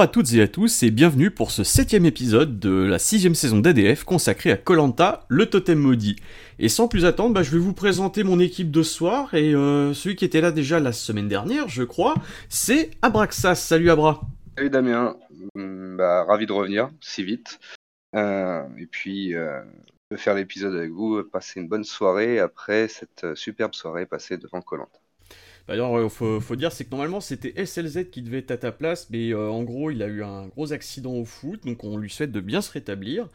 À toutes et à tous et bienvenue pour ce septième épisode de la sixième saison d'ADF consacrée à Colanta, le totem maudit. Et sans plus attendre, bah, je vais vous présenter mon équipe de soir et euh, celui qui était là déjà la semaine dernière, je crois, c'est Abraxas. Salut Abra. Salut Damien, Hum, bah, ravi de revenir si vite. Euh, et puis euh, de faire l'épisode avec vous, passer une bonne soirée après cette euh, superbe soirée passée devant Colanta. Alors, euh, faut, faut dire, c'est que normalement c'était SLZ qui devait être à ta place, mais euh, en gros, il a eu un gros accident au foot, donc on lui souhaite de bien se rétablir.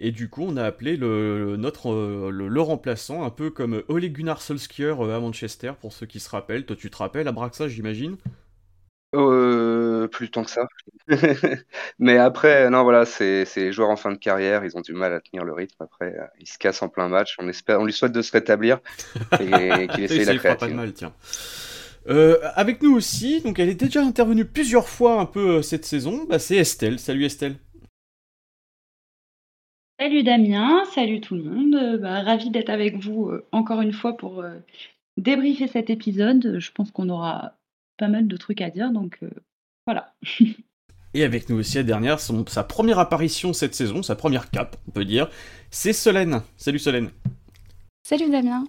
Et du coup, on a appelé le, notre, euh, le, le remplaçant, un peu comme Ole Gunnar Solskjaer euh, à Manchester, pour ceux qui se rappellent. Toi, tu te rappelles, Abraxa, j'imagine? Euh, plus tant que ça. Mais après, non, voilà, c'est les joueurs en fin de carrière, ils ont du mal à tenir le rythme. Après, ils se cassent en plein match. On espère, on lui souhaite de se rétablir et qu'il essaye la pas de mal, tiens. Euh, avec nous aussi, donc elle est déjà intervenue plusieurs fois un peu euh, cette saison, bah, c'est Estelle. Salut Estelle. Salut Damien, salut tout le monde. Euh, bah, ravi d'être avec vous encore une fois pour débriefer cet épisode. Je pense qu'on aura pas mal de trucs à dire, donc euh, voilà. Et avec nous aussi la dernière, son- sa première apparition cette saison, sa première cape, on peut dire, c'est Solène. Salut Solène. Salut Damien.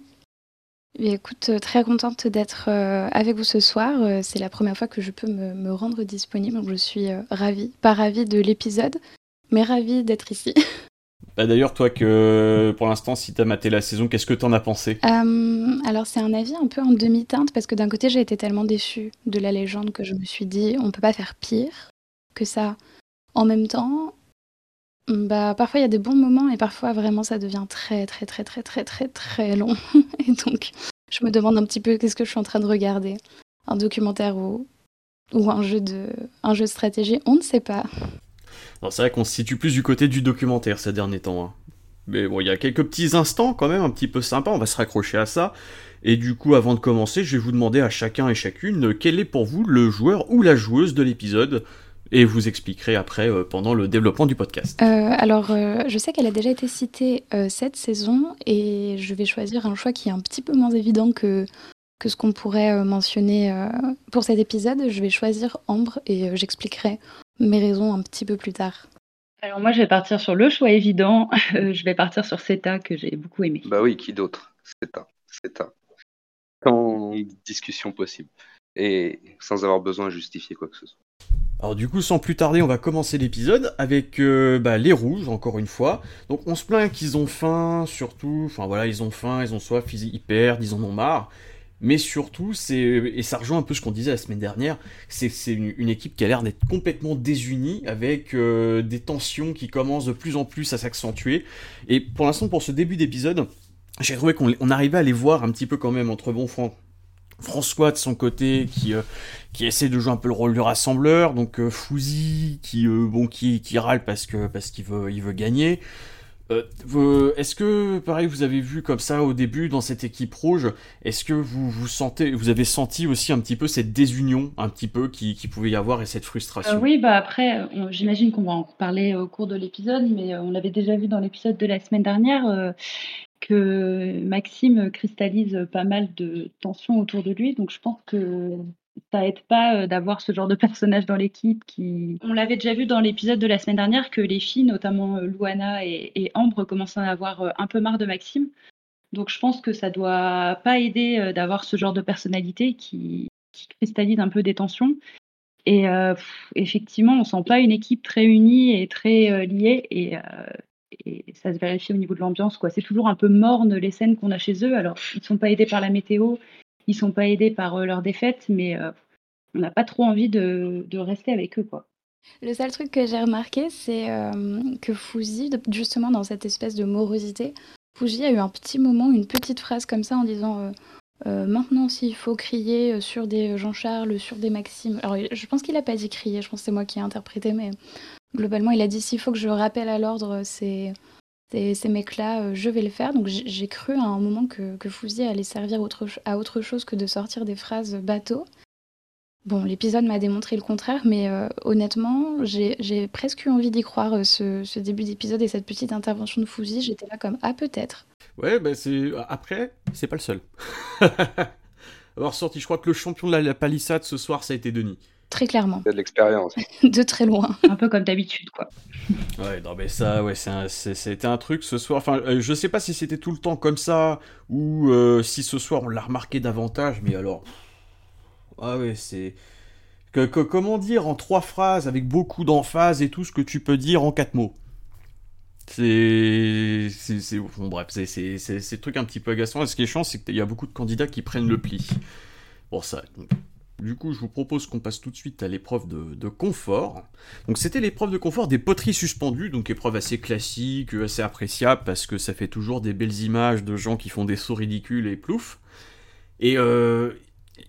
Eh écoute, euh, très contente d'être euh, avec vous ce soir. Euh, C'est la première fois que je peux me, me rendre disponible, donc je suis ravie. Pas ravie de l'épisode, mais ravie d'être ici. Bah, D'ailleurs, toi, que pour l'instant, si t'as maté la saison, qu'est-ce que t'en as pensé? Euh, alors c'est un avis un peu en demi-teinte parce que d'un côté j'ai été tellement déçue de la légende que je me suis dit on peut pas faire pire que ça. En même temps, bah parfois il y a des bons moments et parfois vraiment ça devient très très très très très très très long. Et donc je me demande un petit peu qu'est-ce que je suis en train de regarder, un documentaire ou ou un jeu de un jeu de stratégie, on ne sait pas. C'est vrai qu'on se situe plus du côté du documentaire ces derniers temps. hein. Mais bon, il y a quelques petits instants quand même un petit peu sympas, on va se raccrocher à ça. Et du coup, avant de commencer, je vais vous demander à chacun et chacune euh, quel est pour vous le joueur ou la joueuse de l'épisode? Et vous expliquerai après euh, pendant le développement du podcast. Euh, alors, euh, je sais qu'elle a déjà été citée euh, cette saison et je vais choisir un choix qui est un petit peu moins évident que, que ce qu'on pourrait euh, mentionner euh, pour cet épisode. Je vais choisir Ambre et euh, j'expliquerai mes raisons un petit peu plus tard. Alors moi je vais partir sur le choix évident. Je vais partir sur Seta que j'ai beaucoup aimé. Bah oui, qui d'autre? C'est un. Sans discussion possible et sans avoir besoin de justifier quoi que ce soit. Alors du coup, sans plus tarder, on va commencer l'épisode avec euh, bah, les rouges, encore une fois. Donc on se plaint qu'ils ont faim, surtout, enfin voilà, ils ont faim, ils ont soif, ils, ils perdent, ils en ont marre. Mais surtout, c'est et ça rejoint un peu ce qu'on disait la semaine dernière, c'est une, équipe qui a l'air d'être complètement désunie, avec euh, des tensions qui commencent de plus en plus à s'accentuer. Et pour l'instant, pour ce début d'épisode, j'ai trouvé qu'on on arrivait à les voir un petit peu quand même entre bon Fran- François de son côté qui euh, qui essaie de jouer un peu le rôle du rassembleur, donc euh, Fouzi qui euh, bon qui, qui râle parce que parce qu'il veut il veut gagner. Euh, vous- est-ce que pareil vous avez vu comme ça au début dans cette équipe rouge, est-ce que vous vous sentez vous avez senti aussi un petit peu cette désunion un petit peu qui, qui pouvait y avoir et cette frustration? Euh, oui, bah après, j'imagine qu'on va en parler au cours de l'épisode, mais euh, on l'avait déjà vu dans l'épisode de la semaine dernière euh, que Maxime cristallise pas mal de tensions autour de lui, donc je pense que ça aide pas euh, d'avoir ce genre de personnage dans l'équipe qui... On l'avait déjà vu dans l'épisode de la semaine dernière que les filles, notamment euh, Luana et, Ambre, commencent à avoir euh, un peu marre de Maxime. Donc je pense que ça doit pas aider d'avoir ce genre de personnalité qui, cristallise un peu des tensions. Et effectivement, on sent pas une équipe très unie et très liée. Et, et ça se vérifie au niveau de l'ambiance. quoi. C'est toujours un peu morne les scènes qu'on a chez eux. Alors, ils sont pas aidés par la météo, ils sont pas aidés par euh, leur défaite, mais euh, on n'a pas trop envie de, rester avec eux. quoi. Le seul truc que j'ai remarqué, c'est euh, que Fouzi, justement dans cette espèce de morosité, Fouzi a eu un petit moment, une petite phrase comme ça en disant maintenant s'il faut crier sur des Jean-Charles, sur des Maxime. Alors je pense qu'il a pas dit crier, je pense que c'est moi qui ai interprété, mais globalement il a dit s'il faut que je rappelle à l'ordre ces, ces, mecs-là, euh, je vais le faire. Donc j'ai cru à un moment que, que Fouzi allait servir autre, à autre chose que de sortir des phrases bateau. Bon, l'épisode m'a démontré le contraire, mais euh, honnêtement, j'ai presque eu envie d'y croire, euh, ce, début d'épisode et cette petite intervention de Fouzi. J'étais là comme Ah, peut-être. Ouais, bah c'est. Après, c'est pas le seul. Avoir sorti, je crois que le champion de la palissade ce soir, ça a été Denis. Très clairement. C'est de l'expérience. de très loin. Un peu comme d'habitude, quoi. Ouais, non, mais ça, ouais, c'était un, un, truc ce soir. Enfin, euh, je sais pas si c'était tout le temps comme ça ou euh, si ce soir on l'a remarqué davantage, mais alors. Ah ouais, c'est. Que, comment dire en trois phrases avec beaucoup d'emphase et tout ce que tu peux dire en quatre mots? C'est. Bon, bref, c'est c'est truc un petit peu agaçant. Et ce qui est chiant, c'est qu'il y a beaucoup de candidats qui prennent le pli. Bon, ça. Du coup, je vous propose qu'on passe tout de suite à l'épreuve de, confort. Donc, c'était l'épreuve de confort des poteries suspendues, donc épreuve assez classique, assez appréciable, parce que ça fait toujours des belles images de gens qui font des sauts ridicules et plouf. Et, euh,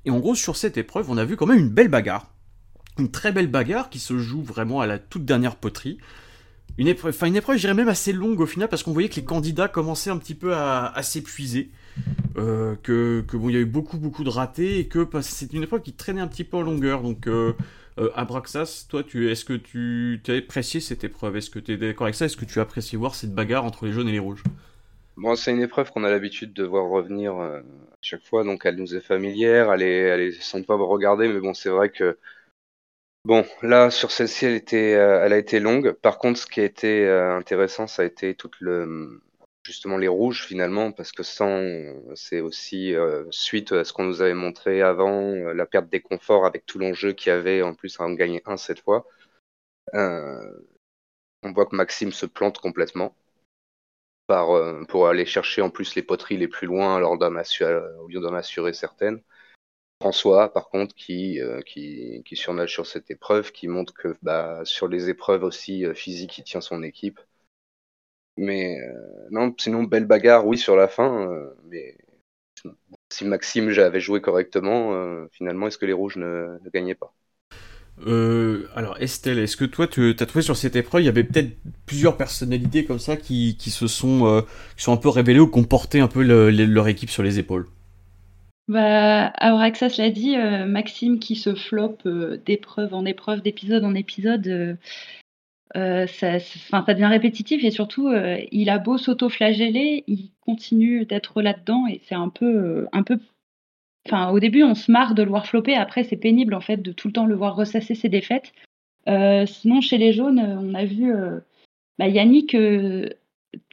en gros, sur cette épreuve, on a vu quand même une belle bagarre. Une très belle bagarre qui se joue vraiment à la toute dernière poterie. Une épreuve, enfin une épreuve, je dirais même assez longue au final, parce qu'on voyait que les candidats commençaient un petit peu à s'épuiser. Euh, que, bon, il y a eu beaucoup beaucoup de ratés et que c'est une épreuve qui traînait un petit peu en longueur. Donc, euh, euh Abraxas, toi, tu, est-ce que tu as apprécié cette épreuve? Est-ce que tu es d'accord avec ça? Est-ce que tu as apprécié voir cette bagarre entre les jaunes et les rouges? Bon, c'est une épreuve qu'on a l'habitude de voir revenir euh, à chaque fois, donc elle nous est familière, elle est, elle est sans pas regarder, mais bon, c'est vrai que Bon, là, sur celle-ci, elle, était, elle a été longue. Par contre, ce qui a été intéressant, ça a été toute le, justement les rouges finalement, parce que sans, c'est aussi euh, suite à ce qu'on nous avait montré avant, euh, la perte des conforts avec tout l'enjeu qu'il y avait en plus à en gagner un cette fois. Euh, on voit que Maxime se plante complètement par, pour aller chercher en plus les poteries les plus loin alors au lieu d'en assurer certaines. François, par contre, qui, qui, qui surnage sur cette épreuve, qui montre que bah, sur les épreuves aussi physiques, il tient son équipe. Mais euh, non, sinon, belle bagarre, oui, sur la fin. Euh, mais si Maxime avait joué correctement, euh, finalement, est-ce que les rouges ne, gagnaient pas? Alors Estelle, est-ce que toi tu as trouvé sur cette épreuve, il y avait peut-être plusieurs personnalités comme ça qui, qui se sont, qui sont un peu révélées ou qui ont porté un peu leur équipe sur les épaules? Bah, Auraxas l'a dit, Maxime qui se floppe d'épreuve en épreuve, d'épisode en épisode, euh, ça, devient répétitif et surtout, euh, il a beau s'auto-flageller, il continue d'être là-dedans et c'est un peu, euh, un peu. Enfin, au début, on se marre de le voir flopper. Après, c'est pénible en fait de tout le temps le voir ressasser ses défaites. sinon, chez les jaunes, on a vu bah, Yannick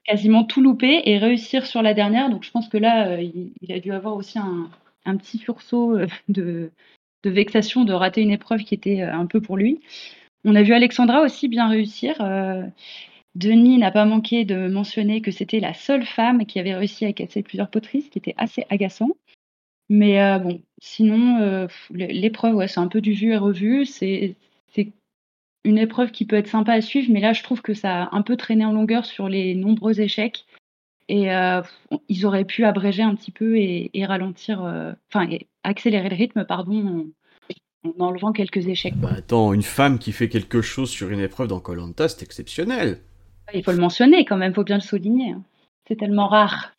quasiment tout louper et réussir sur la dernière. Donc, je pense que là, il, a dû avoir aussi un, petit sursaut de vexation de rater une épreuve qui était un peu pour lui. On a vu Alexandra aussi bien réussir. Euh, Denis n'a pas manqué de mentionner que c'était la seule femme qui avait réussi à casser plusieurs poteries, ce qui était assez agaçant. Mais euh, bon, sinon, euh, l'épreuve, c'est un peu du vu et revu. C'est une épreuve qui peut être sympa à suivre, mais là, je trouve que ça a un peu traîné en longueur sur les nombreux échecs. Et ils auraient pu abréger un petit peu et, ralentir, enfin, accélérer le rythme, pardon, en enlevant quelques échecs. Bah attends, une femme qui fait quelque chose sur une épreuve dans Colanta, c'est exceptionnel. Il faut le mentionner quand même, il faut bien le souligner. Hein. C'est tellement rare.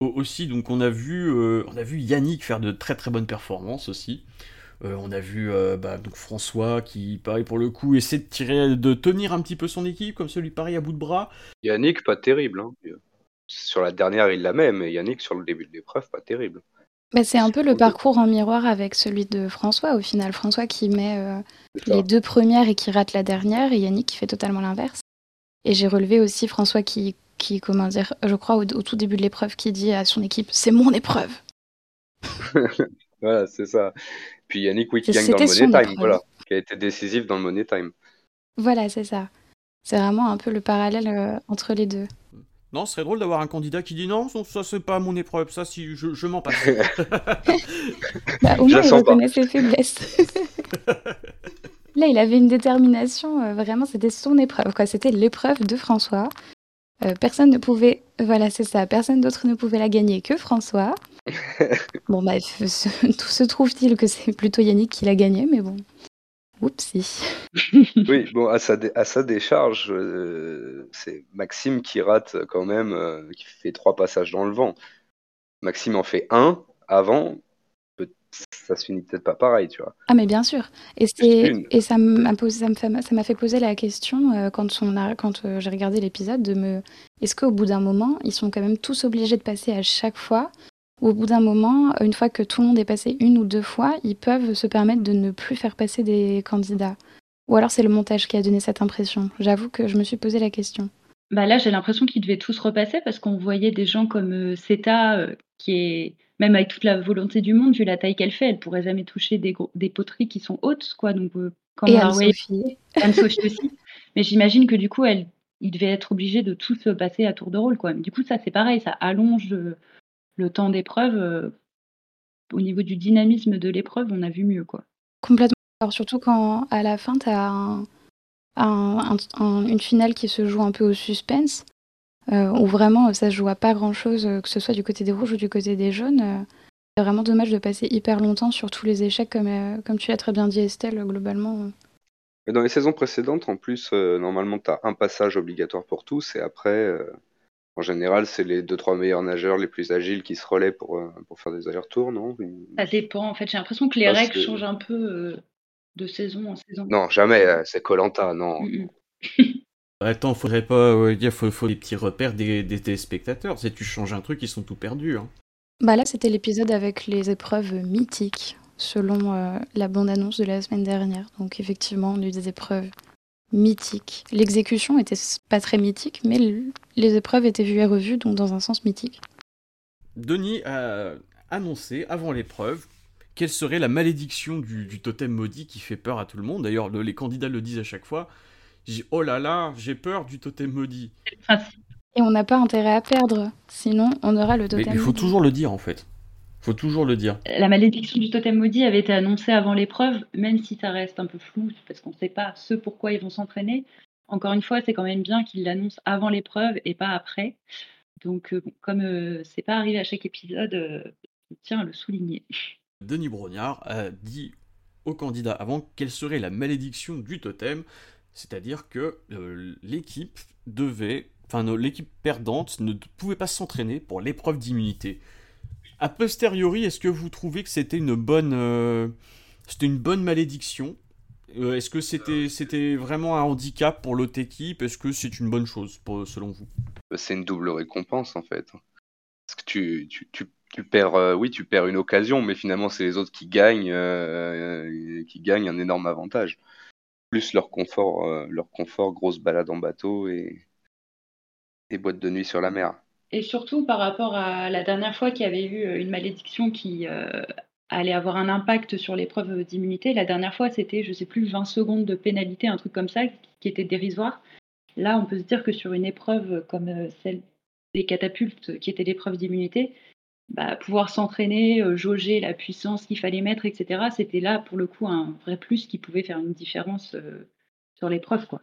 Aussi, donc on a vu, euh, on a vu Yannick faire de très très bonnes performances aussi. Euh, on a vu euh, bah, donc François qui, pareil pour le coup, essaie de tirer, de tenir un petit peu son équipe comme celui pareil à bout de bras. Yannick, pas terrible. Hein. Sur la dernière, il la met, mais Yannick sur le début de l'épreuve, pas terrible. Bah, c'est un peu le parcours en miroir avec celui de François au final. François qui met euh, les deux premières et qui rate la dernière, et Yannick qui fait totalement l'inverse. Et j'ai relevé aussi François qui, qui comment dire, je crois au, tout début de l'épreuve, qui dit à son équipe C'est mon épreuve Voilà, c'est ça. Puis Yannick, oui, qui gagne dans le Money Time, voilà, qui a été décisif dans le Money Time. Voilà, c'est ça. C'est vraiment un peu le parallèle euh, entre les deux. Non, ce serait drôle d'avoir un candidat qui dit non, ça c'est pas mon épreuve, ça si je, je m'en passe. bah, au moins il reconnaît ses faiblesses. Là, il avait une détermination, euh, vraiment, c'était son épreuve, quoi. C'était l'épreuve de François. Euh, personne ne pouvait, voilà, c'est ça, personne d'autre ne pouvait la gagner que François. bon, bah, tout se trouve-t-il que c'est plutôt Yannick qui l'a gagné, mais bon. Oupsie. oui, bon, à sa, à sa décharge, euh, c'est Maxime qui rate quand même, euh, qui fait trois passages dans le vent. Maxime en fait un avant, ça se finit peut-être pas pareil, tu vois. Ah mais bien sûr. Et, et ça m'a ça m'a fait poser la question euh, quand, on a, quand j'ai regardé l'épisode de me, est-ce qu'au bout d'un moment, ils sont quand même tous obligés de passer à chaque fois au bout d'un moment, une fois que tout le monde est passé une ou deux fois, ils peuvent se permettre de ne plus faire passer des candidats. Ou alors c'est le montage qui a donné cette impression. J'avoue que je me suis posé la question. Bah là, j'ai l'impression qu'ils devaient tous repasser parce qu'on voyait des gens comme euh, Seta, euh, qui est, même avec toute la volonté du monde, vu la taille qu'elle fait, elle pourrait jamais toucher des, des poteries qui sont hautes, quoi. Donc, euh, Et Anne-Sophie. Anne-Sophie aussi. Mais j'imagine que du coup, elle, il devait être obligé de tous passer à tour de rôle, quoi. Mais du coup, ça, c'est pareil, ça allonge le temps d'épreuve. au niveau du dynamisme de l'épreuve, on a vu mieux, quoi. Complètement. Alors, surtout quand à la fin, tu as un une finale qui se joue un peu au suspense, euh, où vraiment ça se joue à pas grand chose, euh, que ce soit du côté des rouges ou du côté des jaunes. Euh, c'est vraiment dommage de passer hyper longtemps sur tous les échecs, comme, comme tu l'as très bien dit, Estelle, globalement. dans les saisons précédentes, en plus, normalement, tu as un passage obligatoire pour tous, et après, en général, c'est les deux trois meilleurs nageurs les plus agiles qui se relaient pour, pour faire des allers-retours, non? Ça dépend, en fait. J'ai l'impression que les règles changent un peu de saison en saison. Non, jamais, euh, c'est Colanta, non. Mm, mm. Attends, faudrait pas dire, faut, faut des petits repères des, des, spectateurs. Si tu changes un truc, ils sont tout perdus. Hein. Bah là, c'était l'épisode avec les épreuves mythiques, selon euh, la bande-annonce de la semaine dernière. Donc effectivement, on a eu des épreuves mythiques. L'exécution était pas très mythique, mais les épreuves étaient vues et revues, donc dans un sens mythique. Denis a annoncé avant l'épreuve quelle serait la malédiction du, totem maudit qui fait peur à tout le monde. D'ailleurs, les candidats le disent à chaque fois. J'ai oh là là, j'ai peur du totem maudit. Et on n'a pas intérêt à perdre, sinon on aura le totem. Mais il faut toujours le dire en fait. Il Faut toujours le dire. La malédiction du totem maudit avait été annoncée avant l'épreuve, même si ça reste un peu flou parce qu'on ne sait pas ce pourquoi ils vont s'entraîner. Encore une fois, c'est quand même bien qu'ils l'annoncent avant l'épreuve et pas après. Donc, euh, comme euh, c'est pas arrivé à chaque épisode, euh, je tiens à le souligner. Denis Brognard a dit au candidat avant quelle serait la malédiction du totem, c'est-à-dire que euh, l'équipe devait, enfin l'équipe perdante ne pouvait pas s'entraîner pour l'épreuve d'immunité. A posteriori, est-ce que vous trouvez que c'était une bonne, euh, c'était une bonne malédiction? Euh, Est-ce que c'était, c'était vraiment un handicap pour l'autre équipe? Est-ce que c'est une bonne chose selon vous? C'est une double récompense en fait. Parce que tu, tu, perds, euh, oui, tu perds une occasion, mais finalement, c'est les autres qui gagnent, qui gagnent un énorme avantage. Plus leur confort, leur confort, grosse balade en bateau et, et boîte de nuit sur la mer. Et surtout par rapport à la dernière fois qu'il y avait eu une malédiction qui allait avoir un impact sur l'épreuve d'immunité. La dernière fois, c'était, je sais plus, 20 secondes de pénalité, un truc comme ça, qui était dérisoire. Là, on peut se dire que sur une épreuve comme celle des catapultes, qui était l'épreuve d'immunité, bah, pouvoir s'entraîner, euh, jauger la puissance qu'il fallait mettre, etc. C'était là, pour le coup, un vrai plus qui pouvait faire une différence euh, sur l'épreuve. Quoi.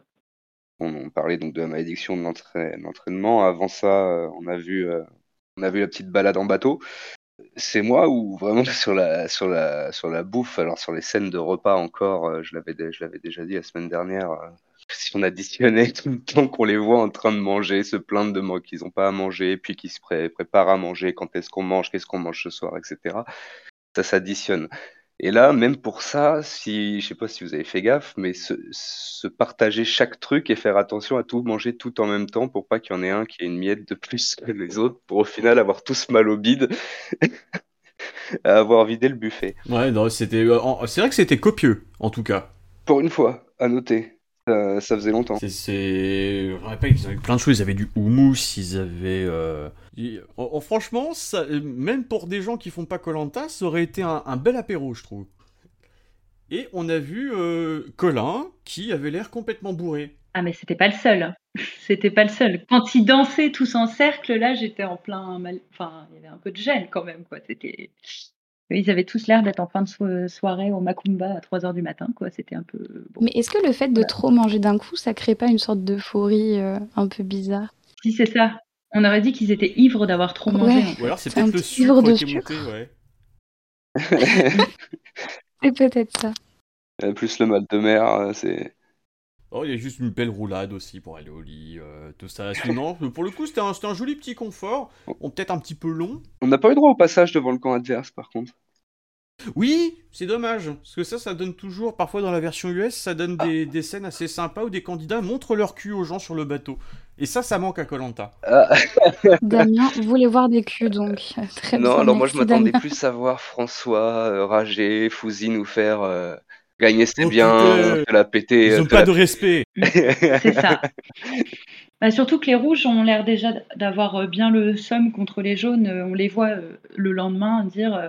On, parlait donc de la malédiction de l'entraînement. Avant ça, euh, on, a vu, on a vu la petite balade en bateau. C'est moi ou vraiment sur la, sur, la, sur la bouffe, alors sur les scènes de repas encore, je l'avais déjà dit la semaine dernière, si on additionnait tout le temps qu'on les voit en train de manger, se plaindre de moi qu'ils n'ont pas à manger, puis qu'ils se préparent à manger, quand est-ce qu'on mange, qu'est-ce qu'on mange ce soir, etc. Ça s'additionne. Et là, même pour ça, si je sais pas si vous avez fait gaffe, mais se, partager chaque truc et faire attention à tout manger tout en même temps pour pas qu'il y en ait un qui ait une miette de plus que les autres, pour au final avoir tous mal au bide, à avoir vidé le buffet. Ouais, c'était, euh, c'est vrai que c'était copieux, en tout cas. Pour une fois, à noter. Euh, ça faisait longtemps. C'est, je rappelle qu'ils avaient plein de choses. Ils avaient du houmous, ils avaient. Euh, franchement, ça... même pour des gens qui font pas Colanta, ça aurait été un, bel apéro, je trouve. Et on a vu euh, Colin qui avait l'air complètement bourré. Ah mais c'était pas le seul. Hein. C'était pas le seul. Quand ils dansaient tous en cercle, là j'étais en plein mal. Enfin, il y avait un peu de gêne quand même quoi. C'était ils avaient tous l'air d'être en fin de soirée au Macumba à 3h du matin, quoi. C'était un peu. Mais est-ce que le fait de trop manger d'un coup, ça crée pas une sorte d'euphorie euh, un peu bizarre? Si, c'est ça. On aurait dit qu'ils étaient ivres d'avoir trop mangé. Ou alors c'est peut-être le sucre de qui est monté, ouais. c'est peut-être ça. Euh, plus le mal de mer, euh, c'est. Oh, il y a juste une belle roulade aussi pour aller au lit, tout ça. Sinon, pour le coup, c'était un, un, joli petit confort. Peut-être un petit peu long. On n'a pas eu droit au passage devant le camp adverse, par contre. Oui, c'est dommage, parce que ça, ça donne toujours, parfois dans la version US, ça donne des, des scènes assez sympas où des candidats montrent leur cul aux gens sur le bateau. Et ça, ça manque à Colanta. Ah, Damien voulait voir des culs, donc euh, très non, bien, alors moi je m'attendais Damien. plus à voir François euh, rager, Fouzi nous faire euh, gagner biens, putain. te la péter. Ils euh, ont te pas la- de respect. C'est ça. Bah, surtout que les rouges ont l'air déjà d'avoir euh, bien le somme contre les jaunes. Euh, On les voit euh, le lendemain dire euh,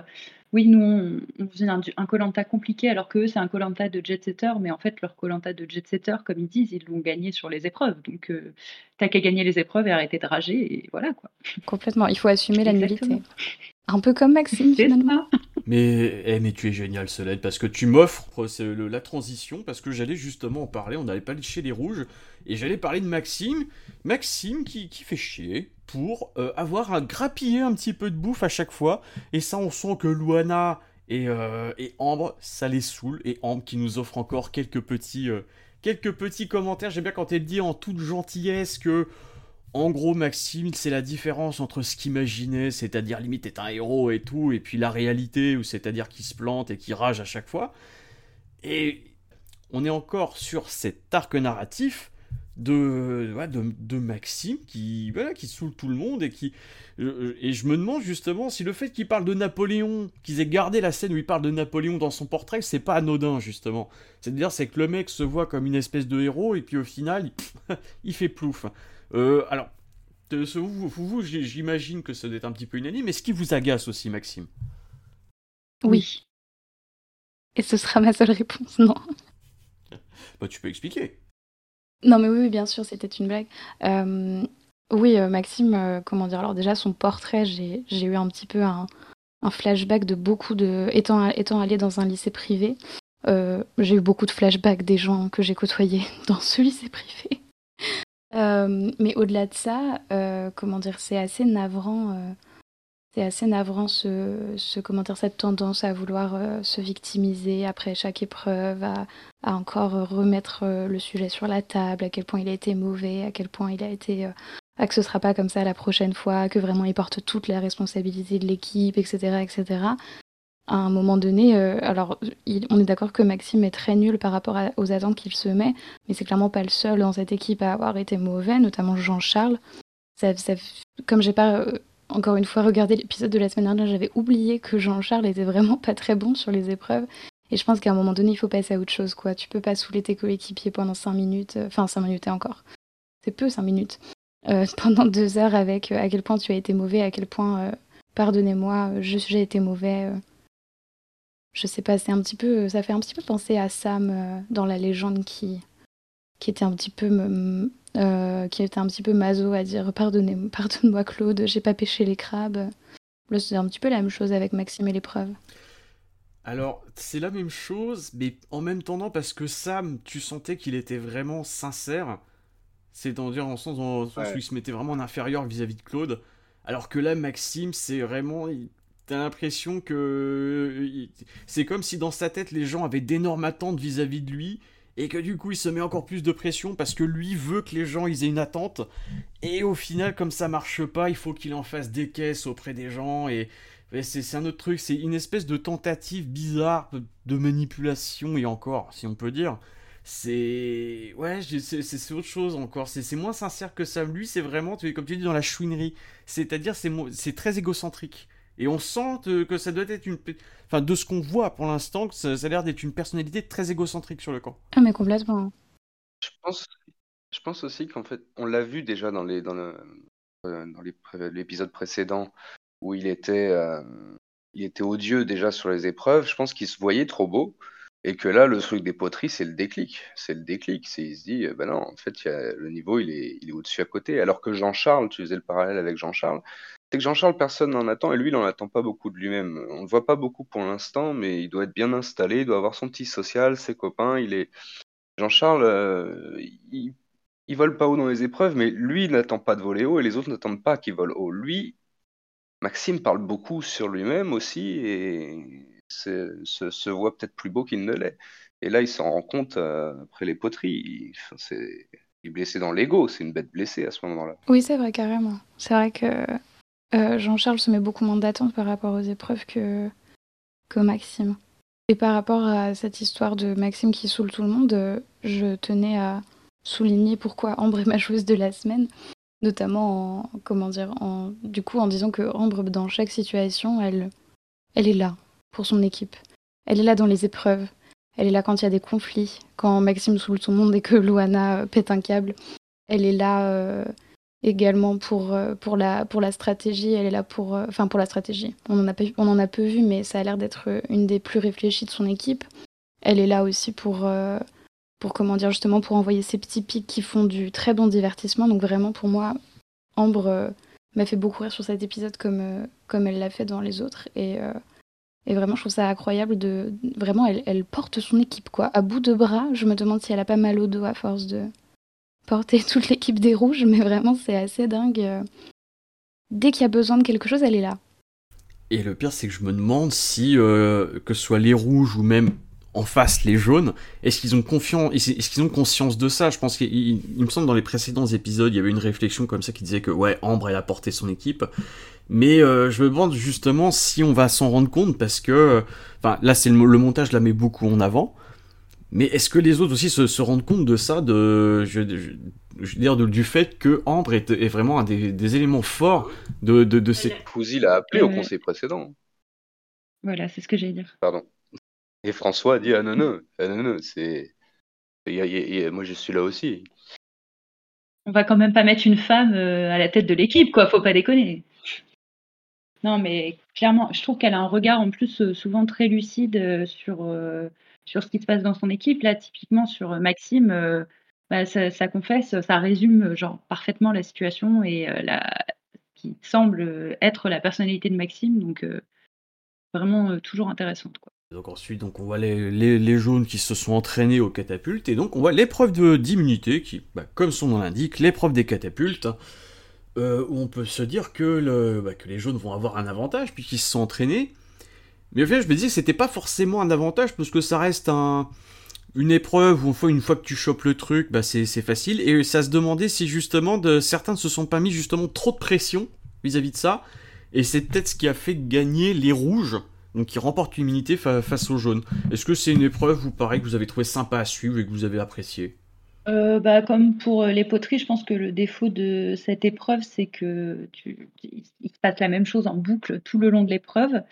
oui, nous on, on faisait un, un Colanta compliqué alors que eux, c'est un Colanta de jet setter, mais en fait leur Colanta de jet setter, comme ils disent, ils l'ont gagné sur les épreuves. Donc euh, t'as qu'à gagner les épreuves et arrêter de rager et voilà quoi. Complètement, il faut assumer la nullité. Un peu comme Maxime C'est finalement. ça. Mais, eh, mais tu es génial, Solène, parce que tu m'offres le- la transition, parce que j'allais justement en parler, on n'allait pas chez les rouges, et j'allais parler de Maxime. Maxime qui, qui fait chier pour euh, avoir à grappiller un petit peu de bouffe à chaque fois, et ça, on sent que Luana et, euh, et Ambre, ça les saoule, et Ambre qui nous offre encore quelques petits, euh, quelques petits commentaires. J'aime bien quand elle dit en toute gentillesse que. En gros, Maxime, c'est la différence entre ce qu'il imaginait, c'est-à-dire limite est un héros et tout, et puis la réalité, où c'est-à-dire qu'il se plante et qu'il rage à chaque fois. Et on est encore sur cet arc narratif de, Maxime qui, voilà, qui saoule tout le monde et qui. Et je me demande justement si le fait qu'il parle de Napoléon, qu'ils aient gardé la scène où il parle de Napoléon dans son portrait, c'est pas anodin justement. C'est-à-dire, c'est que le mec se voit comme une espèce de héros et puis au final, il, il fait plouf. Euh, alors, vous, j'imagine que ça doit être un petit peu unanime, mais ce qui vous agace aussi, Maxime? Oui. Et ce sera ma seule réponse, non. Bah, tu peux expliquer. Non, mais oui, bien sûr, c'était une blague. Euh, oui, euh, Maxime, euh, comment dire, alors déjà, son portrait, j'ai j'ai eu un petit peu un, un flashback de beaucoup de... Étant, étant allé dans un lycée privé, euh, j'ai eu beaucoup de flashbacks des gens que j'ai côtoyés dans ce lycée privé. Euh, mais au-delà de ça, euh, comment dire, c'est assez navrant. euh, c'est assez navrant ce, comment dire, cette tendance à vouloir se victimiser après chaque épreuve, à, encore remettre le sujet sur la table, à quel point il a été mauvais, à quel point il a été. à que ce sera pas comme ça la prochaine fois, que vraiment il porte toute la responsabilité de l'équipe, etc., etc. À un moment donné, euh, alors on est d'accord que Maxime est très nul par rapport aux attentes qu'il se met, mais c'est clairement pas le seul dans cette équipe à avoir été mauvais, notamment Jean-Charles. Ça, ça- comme j'ai pas euh, encore une fois regardé l'épisode de la semaine dernière, j'avais oublié que Jean-Charles était vraiment pas très bon sur les épreuves. Et je pense qu'à un moment donné, il faut passer à autre chose, quoi. Tu peux pas saouler tes coéquipiers pendant 5 minutes, euh, enfin 5 minutes et encore. C'est peu 5 minutes. Euh, pendant deux heures avec euh, à quel point tu as été mauvais, à quel point, euh, pardonnez-moi, euh, j'ai été mauvais. Je sais pas, c'est un petit peu, ça fait un petit peu penser à Sam euh, dans la légende qui, qui était un petit peu, euh, qui était un petit peu maso à dire pardonnez, pardonne-moi Claude, j'ai pas pêché les crabes. Là, c'est un petit peu la même chose avec Maxime et l'épreuve. Alors, c'est la même chose, mais en même temps non, parce que Sam, tu sentais qu'il était vraiment sincère. C'est-à-dire en sens, dans le sens Ouais. où il se mettait vraiment en inférieur vis-à-vis de Claude. Alors que là, Maxime, c'est vraiment... T'as l'impression que... il- C'est comme si dans sa tête, les gens avaient d'énormes attentes vis-à-vis de lui, et que du coup, il se met encore plus de pression parce que lui veut que les gens ils aient une attente. Et au final, comme ça marche pas, il faut qu'il en fasse des caisses auprès des gens, et... C'est un autre truc, c'est une espèce de tentative bizarre de, manipulation, et encore, si on peut dire. C'est. Ouais, c'est autre chose encore. C'est moins sincère que ça. Lui, c'est vraiment, comme tu dis, dans la chouinerie. C'est-à-dire, c'est mo- c'est très égocentrique. Et on sent euh, que ça doit être une. Enfin, de ce qu'on voit pour l'instant, que ça, ça a l'air d'être une personnalité très égocentrique sur le camp. Ah, mais complètement. Je pense, je pense aussi qu'en fait, on l'a vu déjà dans les, dans le, euh, dans pré- l'épisode précédent où il était, euh, il était odieux déjà sur les épreuves. Je pense qu'il se voyait trop beau et que là, le truc des poteries, c'est le déclic. C'est le déclic. C'est, il se dit, ben non, en fait, il y a, le niveau, il est, il est au-dessus à côté. Alors que Jean-Charles, tu faisais le parallèle avec Jean-Charles, c'est que Jean-Charles, personne n'en attend et lui, il n'en attend pas beaucoup de lui-même. On ne le voit pas beaucoup pour l'instant, mais il doit être bien installé, il doit avoir son petit social, ses copains. Il est Jean-Charles, euh, il, il vole pas haut dans les épreuves, mais lui il n'attend pas de voler haut et les autres n'attendent pas qu'il vole haut. Lui, Maxime parle beaucoup sur lui-même aussi et se, se, voit peut-être plus beau qu'il ne l'est. Et là, il s'en rend compte euh, après les poteries. Il, c'est, il est blessé dans l'ego, c'est une bête blessée à ce moment-là. Oui, c'est vrai, carrément. C'est vrai que euh, Jean-Charles se met beaucoup moins d'attentes par rapport aux épreuves que, Maxime. Et par rapport à cette histoire de Maxime qui saoule tout le monde, je tenais à souligner pourquoi Ambre est ma joueuse de la semaine, notamment en, comment dire, en, du coup en disant que Ambre dans chaque situation, elle, elle est là pour son équipe. Elle est là dans les épreuves. Elle est là quand il y a des conflits, quand Maxime saoule tout le monde et que Luana pète un câble. Elle est là euh, également pour, euh, pour, la, pour la stratégie. Elle est là pour. Euh, enfin, pour la stratégie. On en, a peu, on en a peu vu, mais ça a l'air d'être une des plus réfléchies de son équipe. Elle est là aussi pour pour comment dire justement pour envoyer ces petits pics qui font du très bon divertissement. Donc vraiment pour moi, Ambre euh, m'a fait beaucoup rire sur cet épisode comme, euh, comme elle l'a fait dans les autres. Et, euh, et, vraiment je trouve ça incroyable de vraiment elle, elle, porte son équipe quoi. À bout de bras, je me demande si elle a pas mal au dos à force de porter toute l'équipe des rouges, mais vraiment c'est assez dingue. Dès qu'il y a besoin de quelque chose, elle est là. Et le pire, c'est que je me demande si, que ce soit les rouges ou même en face les jaunes, est-ce qu'ils ont est-ce ont conscience de ça? Je pense qu'il me semble dans les précédents épisodes, il y avait une réflexion comme ça qui disait que ouais, Ambre elle a porté son équipe. Mais euh, je me demande justement si on va s'en rendre compte parce que, enfin là le, montage la met beaucoup en avant. Mais est-ce que les autres aussi se, rendent compte de ça, de, je, veux dire, du fait que Ambre est, vraiment un des, éléments forts de, de, de ces. Fouzi l'a appelé au conseil précédent. Voilà, c'est ce que j'allais dire. Pardon. Et François a dit Ah non, non, ah, non, non c'est. moi, je suis là aussi. On va quand même pas mettre une femme euh, à la tête de l'équipe, quoi, faut pas déconner. Non, mais clairement, je trouve qu'elle a un regard en plus euh, souvent très lucide euh, sur, sur ce qui se passe dans son équipe. Là, typiquement sur Maxime, bah, ça, confesse, ça résume genre parfaitement la situation et la, qui semble être la personnalité de Maxime. Donc, vraiment toujours intéressante. Quoi. Donc ensuite, donc on voit les, les, jaunes qui se sont entraînés aux catapultes, et donc on voit l'épreuve d'immunité, qui, bah, comme son nom l'indique, l'épreuve des catapultes, euh, où on peut se dire que, le, bah, que les jaunes vont avoir un avantage, puisqu'ils se sont entraînés. Mais au final, je me disais que c'était pas forcément un avantage, parce que ça reste un, une épreuve où une fois, que tu chopes le truc, bah, c'est facile, et ça se demandait si justement certains ne se sont pas mis justement trop de pression vis-à-vis -vis de ça, et c'est peut-être ce qui a fait gagner les rouges donc qui remporte l'immunité face aux jaunes. Est-ce que c'est une épreuve, vous pareil, que vous avez trouvé sympa à suivre et que vous avez apprécié? Euh, bah, comme pour euh, les poteries, je pense que le défaut de cette épreuve, c'est que il se passe la même chose en boucle tout le long de l'épreuve.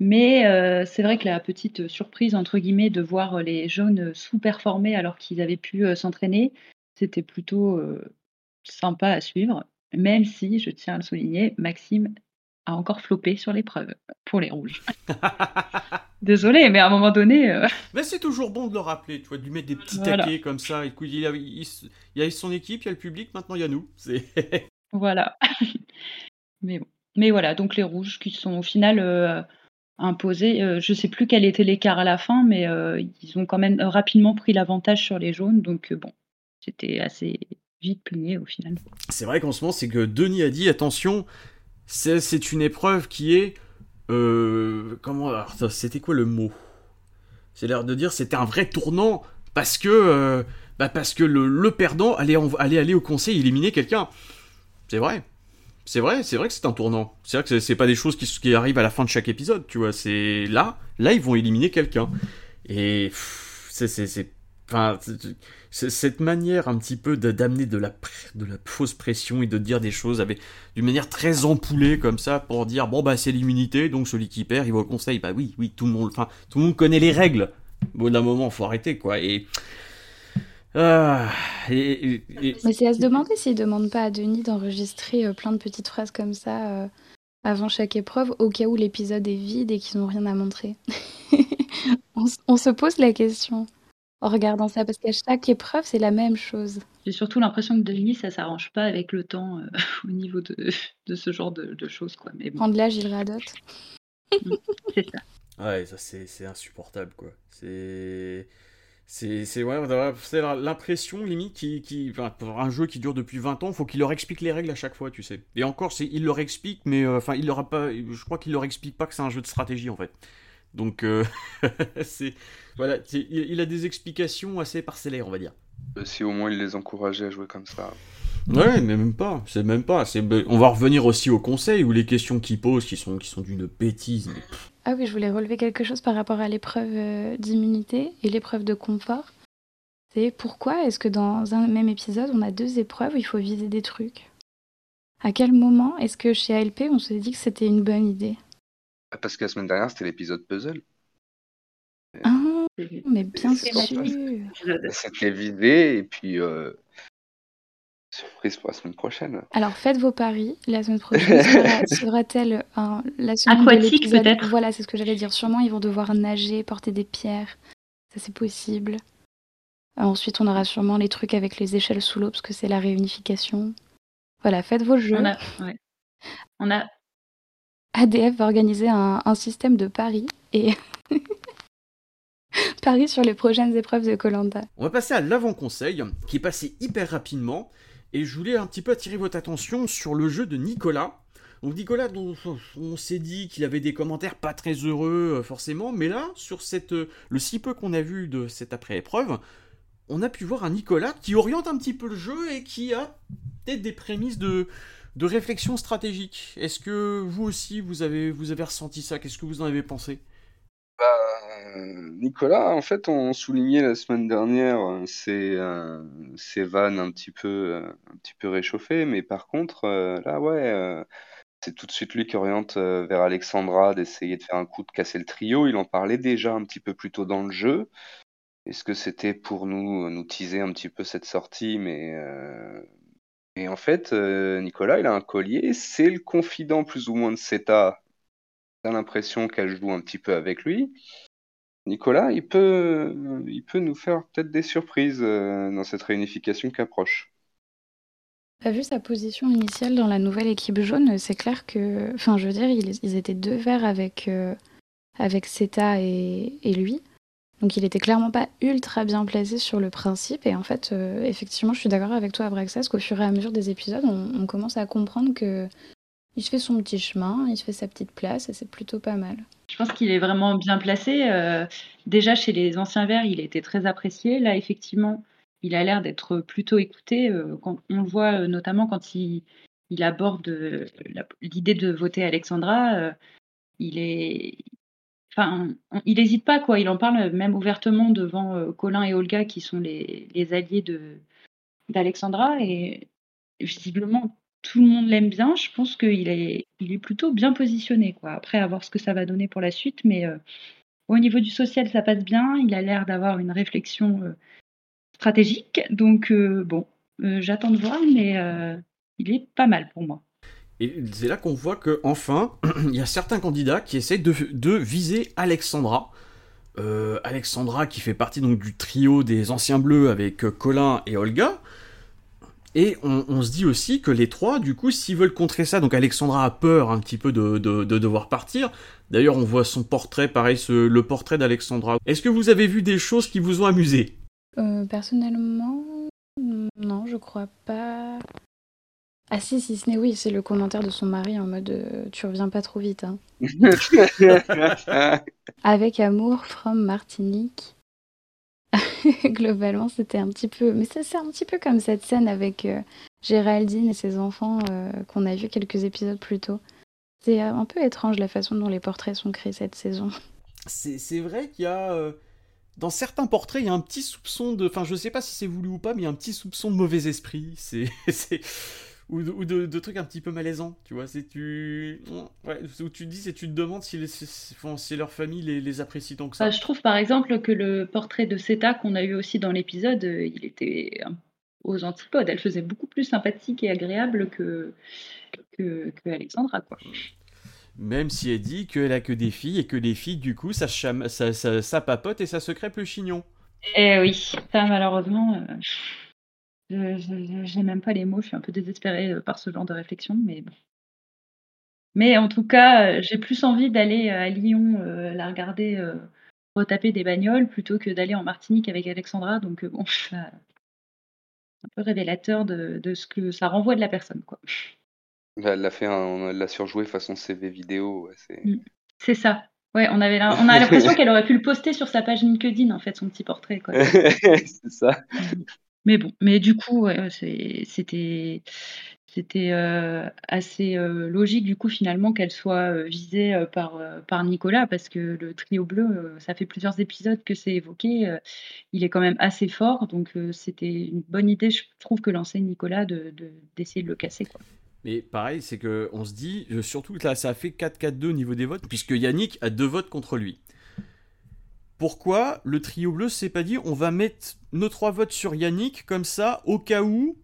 Mais euh, c'est vrai que la petite surprise, entre guillemets, de voir les jaunes sous-performer alors qu'ils avaient pu s'entraîner, c'était plutôt sympa à suivre. Même si, je tiens à le souligner, Maxime a encore floppé sur l'épreuve pour les rouges. Désolé, mais à un moment donné. Euh, mais c'est toujours bon de le rappeler, tu vois, de lui mettre des petits taquets comme ça. Écoute, il, y a son équipe, il y a le public, maintenant il y a nous. voilà. mais bon. Mais voilà, donc les rouges qui sont au final euh, imposés. Euh, je sais plus quel était l'écart à la fin, mais ils ont quand même rapidement pris l'avantage sur les jaunes. Donc bon, c'était assez vite plié au final. C'est vrai qu'en ce moment, c'est que Denis a dit attention, c'est une épreuve qui est. Euh, comment. C'était quoi le mot? C'est l'air de dire c'était un vrai tournant parce que. Euh, bah parce que le, perdant allait, allait aller au conseil éliminer quelqu'un. C'est vrai. C'est vrai, c'est vrai que c'est un tournant. C'est vrai que c'est pas des choses qui, arrivent à la fin de chaque épisode, tu vois. C'est là, là ils vont éliminer quelqu'un. Et c'est, cette manière un petit peu d'amener de la, de la fausse pression et de dire des choses avec d'une manière très ampoulée comme ça pour dire bon bah c'est l'immunité donc celui qui perd il va au conseil bah oui oui tout le monde enfin tout le monde connaît les règles bon d'un moment faut arrêter quoi et ah, Mais c'est à se demander s'il demande pas à Denis d'enregistrer euh, plein de petites phrases comme ça euh, avant chaque épreuve, au cas où l'épisode est vide et qu'ils n'ont rien à montrer. on, se pose la question en regardant ça Parce qu'à chaque épreuve, c'est la même chose. J'ai surtout l'impression que Denis, ça s'arrange pas avec le temps euh, au niveau de, de, ce genre de, choses. Quoi. Mais Prendre l'âge, il radote. Mm, c'est ça. Ouais, ça c'est insupportable quoi. C'est. C'est ouais, l'impression limite qui, qui enfin, pour un jeu qui dure depuis 20 ans, faut qu'il leur explique les règles à chaque fois, tu sais. Et encore, c'est il leur explique, mais euh, enfin il leur a pas, je crois qu'il leur explique pas que c'est un jeu de stratégie en fait. Donc, euh, c'est voilà, il, a des explications assez parcellaires, on va dire. Euh, si au moins il les encourageait à jouer comme ça. Ouais, mais même pas. C'est même pas. On va revenir aussi au conseil où les questions qu'il pose, qui sont qui sont d'une bêtise. Ah oui, je voulais relever quelque chose par rapport à l'épreuve euh, d'immunité et l'épreuve de confort. C'est pourquoi est-ce que dans un même épisode, on a deux épreuves où il faut viser des trucs? À quel moment est-ce que chez ALP, on s'est dit que c'était une bonne idée? Ah, Parce que la semaine dernière, c'était l'épisode puzzle. Ah, mais bien sûr. C'était vidé et puis euh, surprise pour la semaine prochaine. Alors faites vos paris. La semaine prochaine sera- sera-t-elle un- la semaine Aquatique, peut-être Voilà, c'est ce que j'allais dire. Sûrement, ils vont devoir nager, porter des pierres. Ça, c'est possible. Ensuite, on aura sûrement les trucs avec les échelles sous l'eau, parce que c'est la réunification. Voilà, faites vos jeux. On a, ouais. On a, ADF va organiser un, un système de paris et paris sur les prochaines épreuves de Colanta. On va passer à l'avant-conseil, qui est passé hyper rapidement, et je voulais un petit peu attirer votre attention sur le jeu de Nicolas. Donc Nicolas, on s'est dit qu'il avait des commentaires pas très heureux euh, forcément, mais là, sur euh, le si peu qu'on a vu de cette après-épreuve, on a pu voir un Nicolas qui oriente un petit peu le jeu et qui a peut-être des prémices de, réflexion stratégique. Est-ce que vous aussi, vous avez, ressenti ça? Qu'est-ce que vous en avez pensé? Nicolas, en fait, on soulignait la semaine dernière euh, ses, euh, ses vannes un petit peu, euh, un petit peu réchauffées, mais par contre, euh, là, ouais, euh, c'est tout de suite lui qui oriente euh, vers Alexandra d'essayer de faire un coup de casser le trio. Il en parlait déjà un petit peu plus tôt dans le jeu. Est-ce que c'était pour nous, nous teaser un petit peu cette sortie, mais euh, et en fait, euh, Nicolas, il a un collier, c'est le confident plus ou moins de Seta. T'as l'impression qu'elle joue un petit peu avec lui. Nicolas, il peut, il peut nous faire peut-être des surprises euh, dans cette réunification qui approche. Vu sa position initiale dans la nouvelle équipe jaune? C'est clair que. Enfin, je veux dire, ils, étaient deux verts avec, euh, avec Seta et, et lui. Donc, il était clairement pas ultra bien placé sur le principe. Et en fait, euh, effectivement, je suis d'accord avec toi, Abraxas, qu'au fur et à mesure des épisodes, on commence à comprendre que. Il se fait son petit chemin, il se fait sa petite place et c'est plutôt pas mal. je pense qu'il est vraiment bien placé. Euh, déjà, chez les anciens verts, il était très apprécié. Là, effectivement, il a l'air d'être plutôt écouté. euh, quand, on le voit euh, notamment quand il, aborde l'idée de voter Alexandra. il est. Enfin, il n'hésite pas, quoi. Il en parle même ouvertement devant Colin et Olga, qui sont les, alliés d'Alexandra. Et visiblement, tout le monde l'aime bien. Je pense qu'il est, plutôt bien positionné, quoi. Après, à voir ce que ça va donner pour la suite. Mais euh, au niveau du social, ça passe bien. Il a l'air d'avoir une réflexion euh, stratégique. Donc, euh, bon, j'attends de voir, mais il est pas mal pour moi. Et c'est là qu'on voit que enfin, il y a certains candidats qui essayent de, de viser Alexandra. Alexandra qui fait partie donc du trio des anciens bleus avec Colin et Olga. Et on, on se dit aussi que les trois, du coup, s'ils veulent contrer ça, donc Alexandra a peur un petit peu de, de- de devoir partir. D'ailleurs, on voit son portrait, pareil, ce- le portrait d'Alexandra. Est-ce que vous avez vu des choses qui vous ont amusé? Euh, personnellement, non, je crois pas. Ah si, si ce n'est oui, c'est le commentaire de son mari en mode euh, tu reviens pas trop vite. Hein. Avec amour from Martinique. Globalement, c'était un petit peu. Mais ça, c'est un petit peu comme cette scène avec euh, Géraldine et ses enfants euh, qu'on a vu quelques épisodes plus tôt. C'est euh, un peu étrange la façon dont les portraits sont créés cette saison. C'est c'est vrai qu'il y a. euh, dans certains portraits, il y a un petit soupçon de. Enfin, je sais pas si c'est voulu ou pas, mais il y a un petit soupçon de mauvais esprit. C'est. Ou, de, ou de- de trucs un petit peu malaisants, tu vois. C'est tu. Ouais, où tu te dis, c'est tu te demandes si, les- si- leur famille les, les apprécie tant que ça. Enfin, je trouve par exemple que le portrait de Seta qu'on a eu aussi dans l'épisode, euh, il était un- aux antipodes. Elle faisait beaucoup plus sympathique et agréable que, que, que Alexandra, quoi. Même si elle dit qu'elle a que des filles et que les filles, du coup, ça, cham- ça, ça, ça papote et ça se crêpe le chignon. Eh oui, ça malheureusement, euh, je- j'ai même pas les mots. Je suis un peu désespérée euh, par ce genre de réflexion, mais bon. Mais en tout cas, euh, j'ai plus envie d'aller à Lyon euh, la regarder euh, retaper des bagnoles plutôt que d'aller en Martinique avec Alexandra. Donc euh, bon, c'est un peu révélateur de, de ce que ça renvoie de la personne, quoi. Elle l'a fait, un- elle l'a surjoué façon CV vidéo. ouais, c'est- C'est ça. Ouais, on avait on a l'impression qu'elle aurait pu le poster sur sa page LinkedIn, en fait, son petit portrait, quoi. c'est ça. Mais bon, mais du coup, c'était euh, assez euh, logique du coup finalement qu'elle soit euh, visée par, par Nicolas parce que le trio bleu, ça fait plusieurs épisodes que c'est évoqué. il est quand même assez fort, donc c'était une bonne idée, je trouve, que lançait Nicolas d'essayer de, de, le casser. Mais pareil, c'est que on se dit, surtout que là, ça a fait 4-4-2 au niveau des votes, puisque Yannick a deux votes contre lui. Pourquoi le trio bleu s'est pas dit on va mettre nos trois votes sur Yannick comme ça au cas où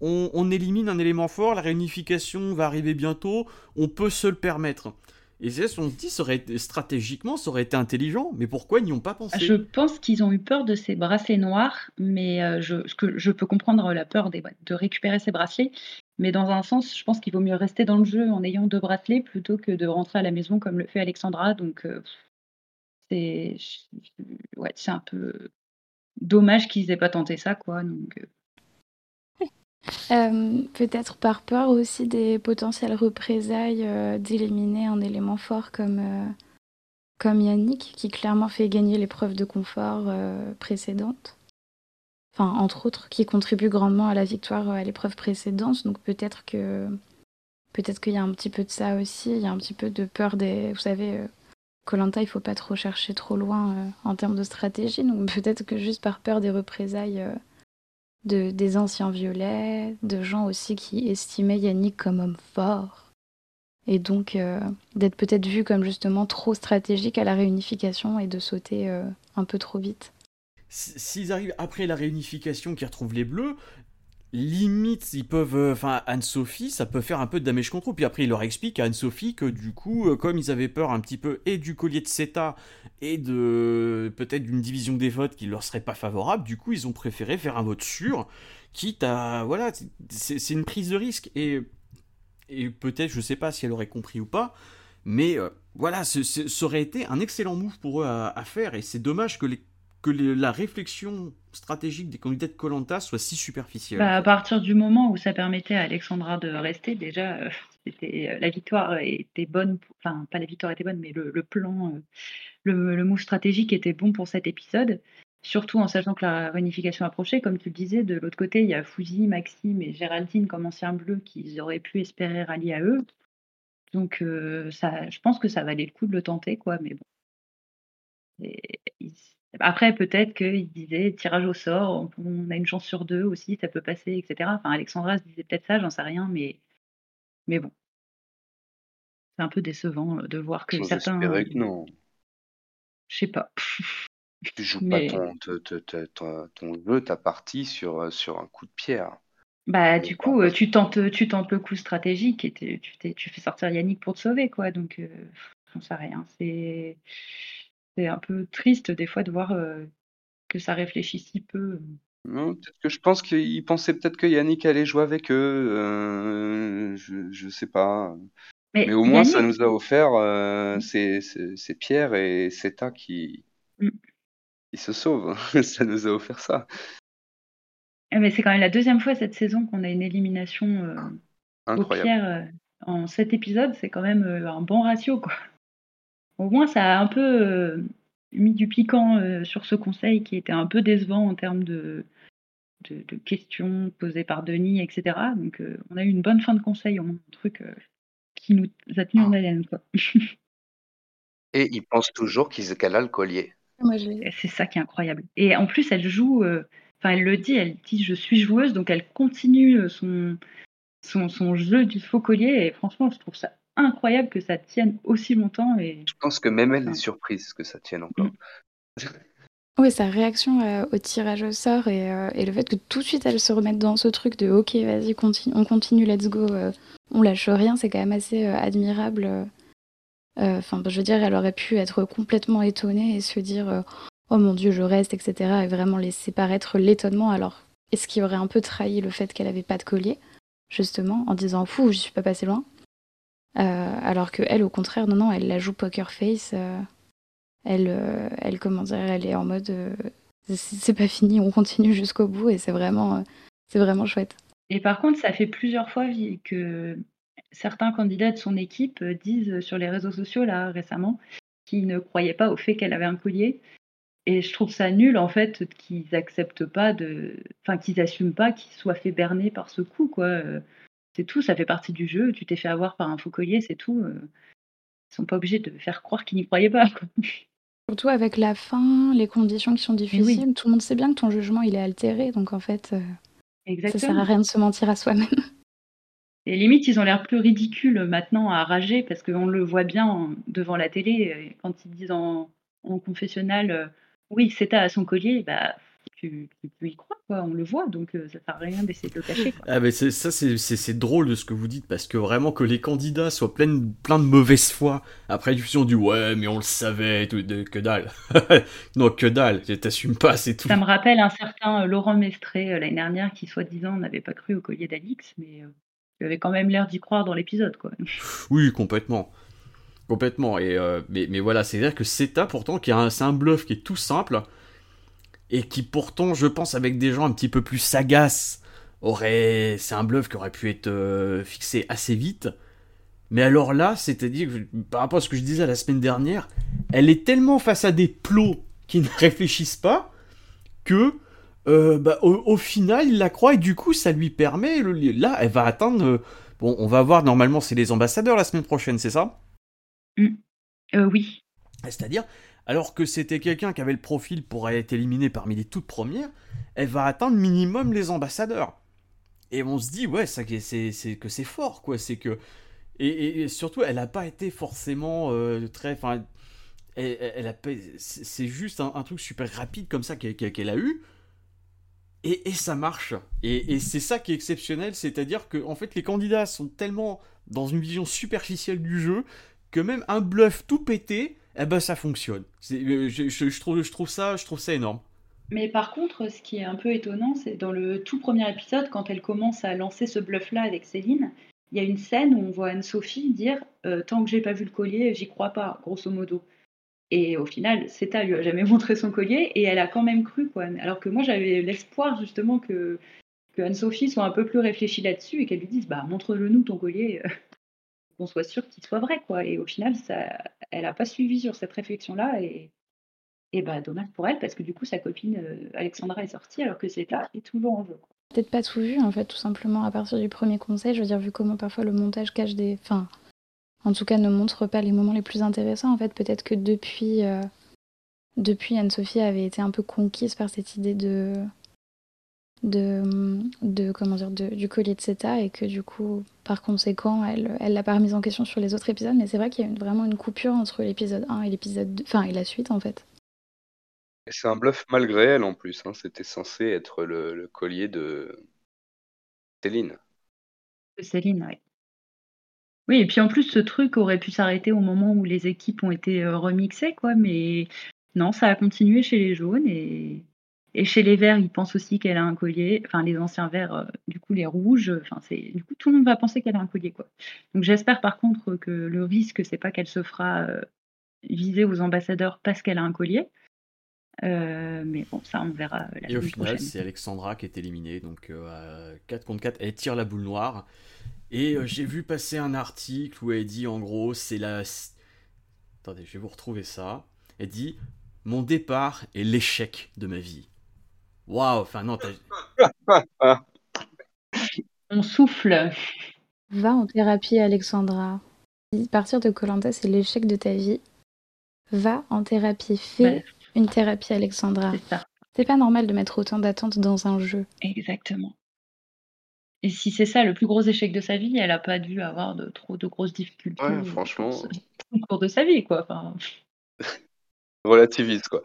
on, élimine un élément fort, la réunification va arriver bientôt, on peut se le permettre. Et c'est ce qu'on se dit, ça aurait stratégiquement, ça aurait été intelligent, mais pourquoi ils n'y ont pas pensé? Je pense qu'ils ont eu peur de ces bracelets noirs, mais euh, je, que je peux comprendre la peur de récupérer ces bracelets, mais dans un sens, je pense qu'il vaut mieux rester dans le jeu en ayant deux bracelets plutôt que de rentrer à la maison comme le fait Alexandra. Donc euh, c'est ouais, c'est un peu dommage qu'ils aient pas tenté ça, quoi. Donc, euh, peut-être par peur aussi des potentielles représailles euh, d'éliminer un élément fort comme, euh, comme Yannick, qui clairement fait gagner l'épreuve de confort précédente. Enfin, entre autres, qui contribue grandement à la victoire à l'épreuve précédente. Donc peut-être que peut-être qu'il y a un petit peu de ça aussi. Il y a un petit peu de peur des. Vous savez, Colanta, il faut pas trop chercher trop loin en termes de stratégie. Donc peut-être que juste par peur des représailles de, des anciens violets, de gens aussi qui estimaient Yannick comme homme fort. Et donc euh, d'être peut-être vu comme justement trop stratégique à la réunification et de sauter euh, un peu trop vite. S'ils arrivent après la réunification qui retrouvent les bleus, limite, ils peuvent. Euh, enfin, Anne-Sophie, ça peut faire un peu de damage control. Puis après, il leur explique à Anne-Sophie que du coup, euh, comme ils avaient peur un petit peu et du collier de CETA et de. peut-être d'une division des votes qui leur serait pas favorable, du coup, ils ont préféré faire un vote sûr, quitte à. Voilà, c'est une prise de risque. Et, et peut-être, je sais pas si elle aurait compris ou pas, mais euh, voilà, ça aurait été un excellent move pour eux à faire. Et c'est dommage que les que la réflexion stratégique des candidats de Colanta soit si superficielle bah, À partir du moment où ça permettait à Alexandra de rester, déjà, euh, euh, la victoire était bonne, enfin, pas la victoire était bonne, mais le, plan, euh, le, le, move stratégique était bon pour cet épisode. Surtout en sachant que la réunification approchait, comme tu le disais, de l'autre côté, il y a Fouzi, Maxime et Géraldine comme anciens bleus qu'ils auraient pu espérer rallier à eux. Donc, ça, je pense que ça valait le coup de le tenter, quoi, mais bon. Après, peut-être qu'il disait tirage au sort, on a une chance sur deux aussi, ça peut passer, etc. Enfin, Alexandra se disait peut-être ça, j'en sais rien, mais, mais bon. C'est un peu décevant euh, de voir que certains. que non. Je sais pas. Tu joues pas ton, jeu, ta partie sur, euh, sur un coup de pierre. Bah, du coup, euh, tu tentes, tu tentes le coup stratégique et tu, tu fais sortir Yannick pour te sauver, quoi. Donc, j'en sais rien. C'est c'est un peu triste des fois de voir que ça réfléchit si peu. peut-être que je pense qu'ils pensaient peut-être que Yannick allait jouer avec eux. je, ne sais pas. Mais, au moins, ça nous a offert mmh. ces, pierres et Ceta qui, mmh. qui se sauvent. ça nous a offert ça. Ah, mais c'est quand même la deuxième fois cette saison qu'on a une élimination aux pierres en sept épisodes. C'est quand même un bon ratio, quoi. Au moins, ça a un peu euh, mis du piquant euh, sur ce conseil qui était un peu décevant en termes de, de, questions posées par Denis, etc. Donc, euh, on a eu une bonne fin de conseil, au moins un truc qui nous a tenu en haleine. Et ils pensent toujours qu'elle a le collier. C'est ça qui est incroyable. Et en plus, elle joue, enfin, elle le dit, elle dit je suis joueuse, donc elle continue son, son, son jeu du faux collier. Et franchement, je trouve ça incroyable que ça tienne aussi longtemps. Et... Je pense que même elle est surprise que ça tienne encore. Mm. Oui, sa réaction euh, au tirage au sort euh, et, le fait que tout de suite elle se remette dans ce truc de ok, vas-y, on continue, let's go, euh, on lâche rien, c'est quand même assez admirable. Enfin, je veux dire, elle aurait pu être complètement étonnée et se dire oh mon dieu, je reste, etc. et vraiment laisser paraître l'étonnement. Alors, est-ce qu'il aurait un peu trahi le fait qu'elle avait pas de collier, justement, en disant fou, je suis pas passé loin alors que elle, au contraire, non, non, elle la joue poker face. Euh, elle, euh, elle, comment dire, elle est en mode c'est pas fini, on continue jusqu'au bout et c'est vraiment, c'est vraiment chouette. Et par contre, ça fait plusieurs fois que certains candidats de son équipe disent sur les réseaux sociaux là récemment qu'ils ne croyaient pas au fait qu'elle avait un collier. Et je trouve ça nul en fait qu'ils acceptent pas de, enfin qu'ils assument pas qu'ils soient fait berner par ce coup quoi. C'est tout, ça fait partie du jeu. Tu t'es fait avoir par un faux collier, c'est tout. Ils sont pas obligés de faire croire qu'ils n'y croyaient pas. Surtout avec la fin, les conditions qui sont difficiles, tout le monde sait bien que ton jugement il est altéré, donc en fait, Exactement. ça sert à rien de se mentir à soi-même. Et limite, ils ont l'air plus ridicules maintenant à rager parce qu'on le voit bien devant la télé quand ils disent en, en confessionnal, oui, c'était à son collier, bah tu, peux y croire, quoi. on le voit, donc euh, ça sert à rien d'essayer de le cacher. Ah, mais ça, c'est drôle de ce que vous dites, parce que vraiment que les candidats soient pleins, plein de mauvaise foi, après diffusion du ouais, mais on le savait, tout, de, que dalle. non, que dalle, t'assumes pas, c'est tout. Ça me rappelle un certain euh, Laurent Mestré euh, l'année dernière qui, soi-disant, n'avait pas cru au collier d'Alix, mais il avait quand même l'air d'y croire dans l'épisode, quoi. oui, complètement. Complètement. Et mais, mais voilà, c'est-à-dire que CETA, pourtant, qui c'est un bluff qui est tout simple, et qui pourtant, je pense, avec des gens un petit peu plus sagaces, aurait, c'est un bluff qui aurait pu être euh, fixé assez vite. Mais alors là, c'est-à-dire, par rapport à ce que je disais la semaine dernière, elle est tellement face à des plots qui ne réfléchissent pas que euh, bah, au, final, il la croit et du coup, ça lui permet. là, elle va atteindre. Euh, bon, on va voir. Normalement, c'est les ambassadeurs la semaine prochaine, c'est ça? Mmh. Oui. C'est-à-dire, alors que c'était quelqu'un qui avait le profil pour être éliminé parmi les toutes premières, elle va atteindre minimum les ambassadeurs. Et on se dit, ouais, c'est, que c'est fort, quoi. C'est que. Et, surtout, elle n'a pas été forcément euh, très. Enfin, elle, c'est juste un, truc super rapide comme ça qu'elle, a eu. Et, ça marche. Et, c'est ça qui est exceptionnel, c'est-à-dire que en fait, les candidats sont tellement dans une vision superficielle du jeu que même un bluff tout pété eh ben ça fonctionne. Euh, je, trouve, ça, énorme. Mais par contre, ce qui est un peu étonnant, c'est dans le tout premier épisode, quand elle commence à lancer ce bluff-là avec Céline, il y a une scène où on voit Anne-Sophie dire euh, Tant que j'ai pas vu le collier, j'y crois pas, grosso modo. Et au final, Ceta lui a jamais montré son collier et elle a quand même cru, quoi. Alors que moi, j'avais l'espoir justement que, que Anne-Sophie soit un peu plus réfléchie là-dessus et qu'elle lui dise Bah, montre-le nous ton collier qu'on soit sûr qu'il soit vrai, quoi. Et au final, ça, elle n'a pas suivi sur cette réflexion-là, et, et bah, dommage pour elle, parce que du coup, sa copine euh, Alexandra est sortie, alors que c'est là, et toujours en jeu. Peut-être pas tout vu, en fait, tout simplement, à partir du premier conseil, je veux dire, vu comment parfois le montage cache des... Enfin, en tout cas, ne montre pas les moments les plus intéressants, en fait, peut-être que depuis... Euh, depuis, Anne-Sophie avait été un peu conquise par cette idée de de, de comment dire du collier de CETA et que du coup par conséquent elle elle l'a pas remise en question sur les autres épisodes mais c'est vrai qu'il y a vraiment une coupure entre l'épisode 1 et l'épisode 2 enfin et la suite en fait. C'est un bluff malgré elle en plus hein. c'était censé être le, collier de Céline. De Céline oui oui et puis en plus ce truc aurait pu s'arrêter au moment où les équipes ont été euh, remixées quoi mais non ça a continué chez les jaunes et et chez les verts, ils pensent aussi qu'elle a un collier. Enfin, les anciens verts, euh, du coup, les rouges. Enfin, c'est du coup tout le monde va penser qu'elle a un collier, quoi. Donc, j'espère par contre que le risque, c'est pas qu'elle se fera euh, viser aux ambassadeurs parce qu'elle a un collier. Euh, mais bon, ça, on verra la Et au final, c'est Alexandra qui est éliminée. Donc, 4 contre 4, elle tire la boule noire. Et j'ai vu passer un article où elle dit en gros, c'est la. Attendez, je vais vous retrouver ça. Elle dit Mon départ est l'échec de ma vie. Waouh, enfin non, On souffle. Va en thérapie, Alexandra. Partir de Colanta, c'est l'échec de ta vie. Va en thérapie. Fais une thérapie, Alexandra. C'est pas normal de mettre autant d'attentes dans un jeu. Exactement. Et si c'est ça le plus gros échec de sa vie, elle a pas dû avoir de trop de grosses difficultés. Ouais, franchement. Au cours de sa vie, quoi. Enfin... Relativise, quoi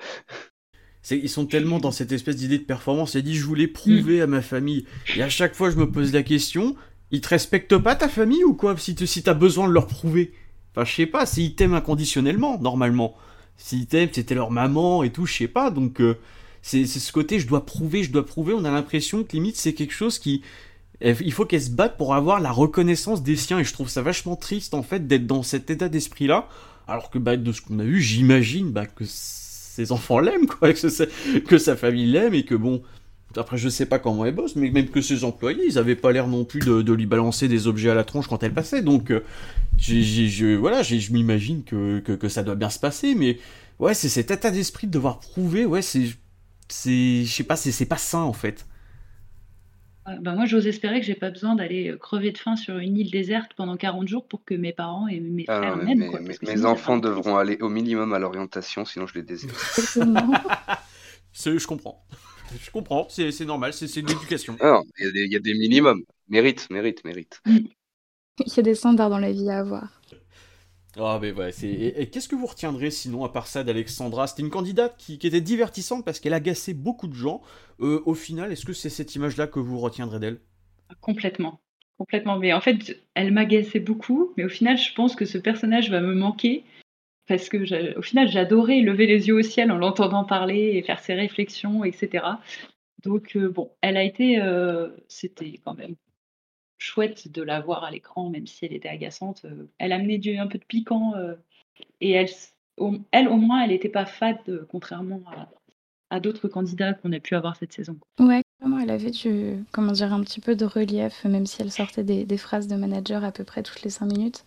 ils sont tellement dans cette espèce d'idée de performance. Il dit je voulais prouver à ma famille. Et à chaque fois je me pose la question, ils te respectent pas ta famille ou quoi? Si tu si as besoin de leur prouver. Enfin je sais pas, s'ils t'aiment inconditionnellement normalement. S'ils t'aiment, c'était leur maman et tout, je sais pas. Donc euh, c'est ce côté je dois prouver, je dois prouver. On a l'impression que limite c'est quelque chose qui il faut qu'elle se batte pour avoir la reconnaissance des siens et je trouve ça vachement triste en fait d'être dans cet état d'esprit là alors que bah, de ce qu'on a vu j'imagine bah, que ses enfants l'aiment, quoi, que, que sa famille l'aime et que bon. Après, je sais pas comment elle bosse, mais même que ses employés, ils avaient pas l'air non plus de, lui balancer des objets à la tronche quand elle passait. Donc, euh, voilà, je m'imagine que, que, ça doit bien se passer, mais ouais, c'est cet état d'esprit de devoir prouver, ouais, c'est, je sais pas, c'est pas sain en fait. Bah, moi, j'ose espérer que j'ai pas besoin d'aller euh, crever de faim sur une île déserte pendant 40 jours pour que mes parents et mes Ah frères non, mais m'aiment, mes, quoi, mes- parce que mes sinon, ça enfants part en devront aller au minimum à l'orientation, sinon je les désire. Exactement. C'est- Je comprends. Je comprends, c'est c'est normal, c'est c'est de l'éducation. Il y, a des- il y a des minimums. Mérite, mérite, mérite. Il y a des standards dans la vie à avoir. Ah, mais ouais, c'est. Et, qu'est-ce que vous retiendrez sinon, à part ça, d'Alexandra? C'était une candidate qui, était divertissante parce qu'elle agaçait beaucoup de gens. Euh, au final, est-ce que c'est cette image-là que vous retiendrez d'elle? Complètement. Complètement. Mais en fait, elle m'agaçait beaucoup. Mais au final, je pense que ce personnage va me manquer. Parce que, au final, j'adorais lever les yeux au ciel en l'entendant parler et faire ses réflexions, etc. Donc, euh, bon, elle a été. euh, C'était quand même chouette de la voir à l'écran, même si elle était agaçante. Euh, Elle amenait du, un peu de piquant. euh, et elle, au, elle, au moins, elle n'était pas fade, euh, contrairement à, d'autres candidats qu'on a pu avoir cette saison. Ouais, elle avait du, comment dire, un petit peu de relief, même si elle sortait des, phrases de manager à peu près toutes les cinq minutes.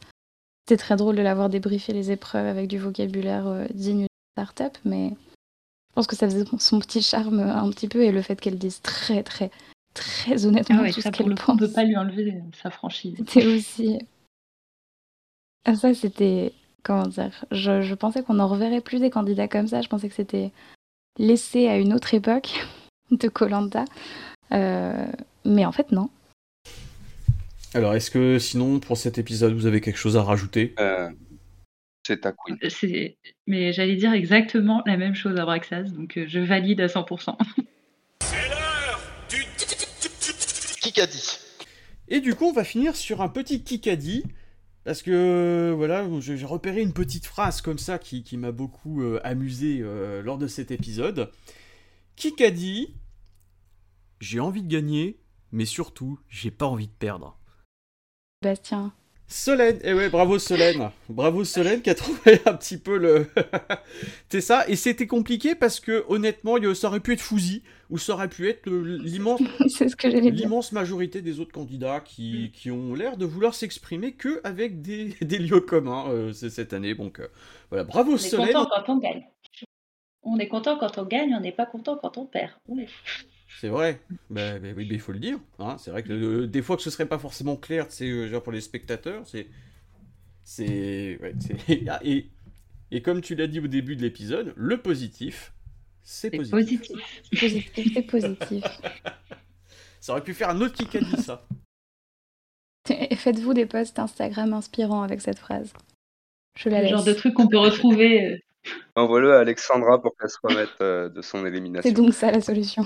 C'était très drôle de la voir débriefer les épreuves avec du vocabulaire digne d'une start-up, mais je pense que ça faisait son- petit charme un petit peu et le fait qu'elle dise très, très, très honnêtement Ah ouais, tout ça ce pour qu'elle le coup, on pense. ne peut pas lui enlever euh, sa franchise. C'était aussi. Ah, ça, c'était. Comment dire je, je pensais qu'on en reverrait plus des candidats comme ça. Je pensais que c'était laissé à une autre époque de Colanta. mais en fait, non. Alors, est-ce que sinon, pour cet épisode, vous avez quelque chose à rajouter? Euh, c'est ta queen. C'est- Mais j'allais dire exactement la même chose à Braxas, donc euh, je valide à 100%. Qui a dit Et du coup, on va finir sur un petit kikadi. Parce que, voilà, j'ai j'ai repéré une petite phrase comme ça qui, qui m'a beaucoup euh, amusé euh, lors de cet épisode. Kikadi, j'ai envie de gagner, mais surtout, j'ai pas envie de perdre. Bastien. Solène, eh ouais, bravo Solène, bravo Solène qui a trouvé un petit peu le. C'est ça, et c'était compliqué parce que honnêtement, ça aurait pu être Fouzi, ou ça aurait pu être l'immense majorité des autres candidats qui, qui ont l'air de vouloir s'exprimer que avec des, des lieux communs euh, cette année. Donc euh, voilà, bravo On est Solène. content quand on gagne. On est content quand on gagne, on n'est pas content quand on perd. C'est vrai. Bah, bah oui, bah, il faut le dire. hein. C'est vrai que euh, des fois que ce serait pas forcément clair, c'est euh, genre pour les spectateurs, c'est c'est ouais, c'est- Ah, et et comme tu l'as dit au début de l'épisode, le positif, c'est C'est positif. positif. Positif, c'est positif. Ça aurait pu faire un autre qui a dit ça. Et Faites-vous des posts Instagram inspirants avec cette phrase. Je la Le laisse. genre de truc qu'on peut retrouver. euh, Envoie-le à Alexandra pour qu'elle se remette euh, de son C'est élimination. donc ça la solution.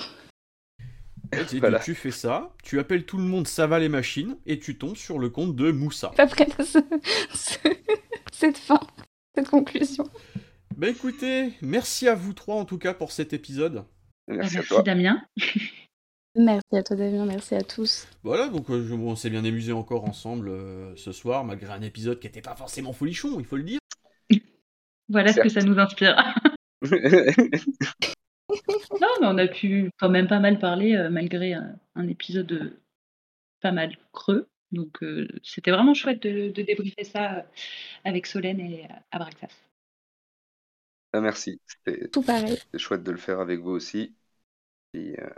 Tu, Voilà. tu fais ça, tu appelles tout le monde, ça va les machines, et tu tombes sur le compte de Moussa. Pas prête à ce- ce- cette fin, cette conclusion. Bah écoutez, merci à vous trois en tout cas pour cet épisode. Merci, à Merci toi. Damien. Merci à toi Damien, merci à tous. Voilà, donc euh, on s'est bien amusé encore ensemble euh, ce soir, malgré un épisode qui n'était pas forcément folichon, il faut le dire. Voilà ce que ça nous inspire. Non, mais on a pu quand même pas mal parler euh, malgré un, un épisode euh, pas mal creux. Donc euh, c'était vraiment chouette de, de débriefer ça euh, avec Solène et euh, Abraxas. Ah, merci. C'était Tout pareil. c'était chouette de le faire avec vous aussi. Et, euh,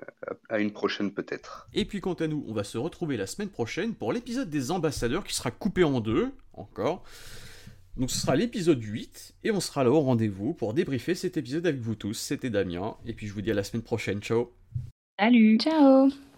à une prochaine peut-être. Et puis quant à nous, on va se retrouver la semaine prochaine pour l'épisode des ambassadeurs qui sera coupé en deux, encore. Donc ce sera l'épisode 8, et on sera là au rendez-vous pour débriefer cet épisode avec vous tous. C'était Damien, et puis je vous dis à la semaine prochaine, ciao. Salut. Ciao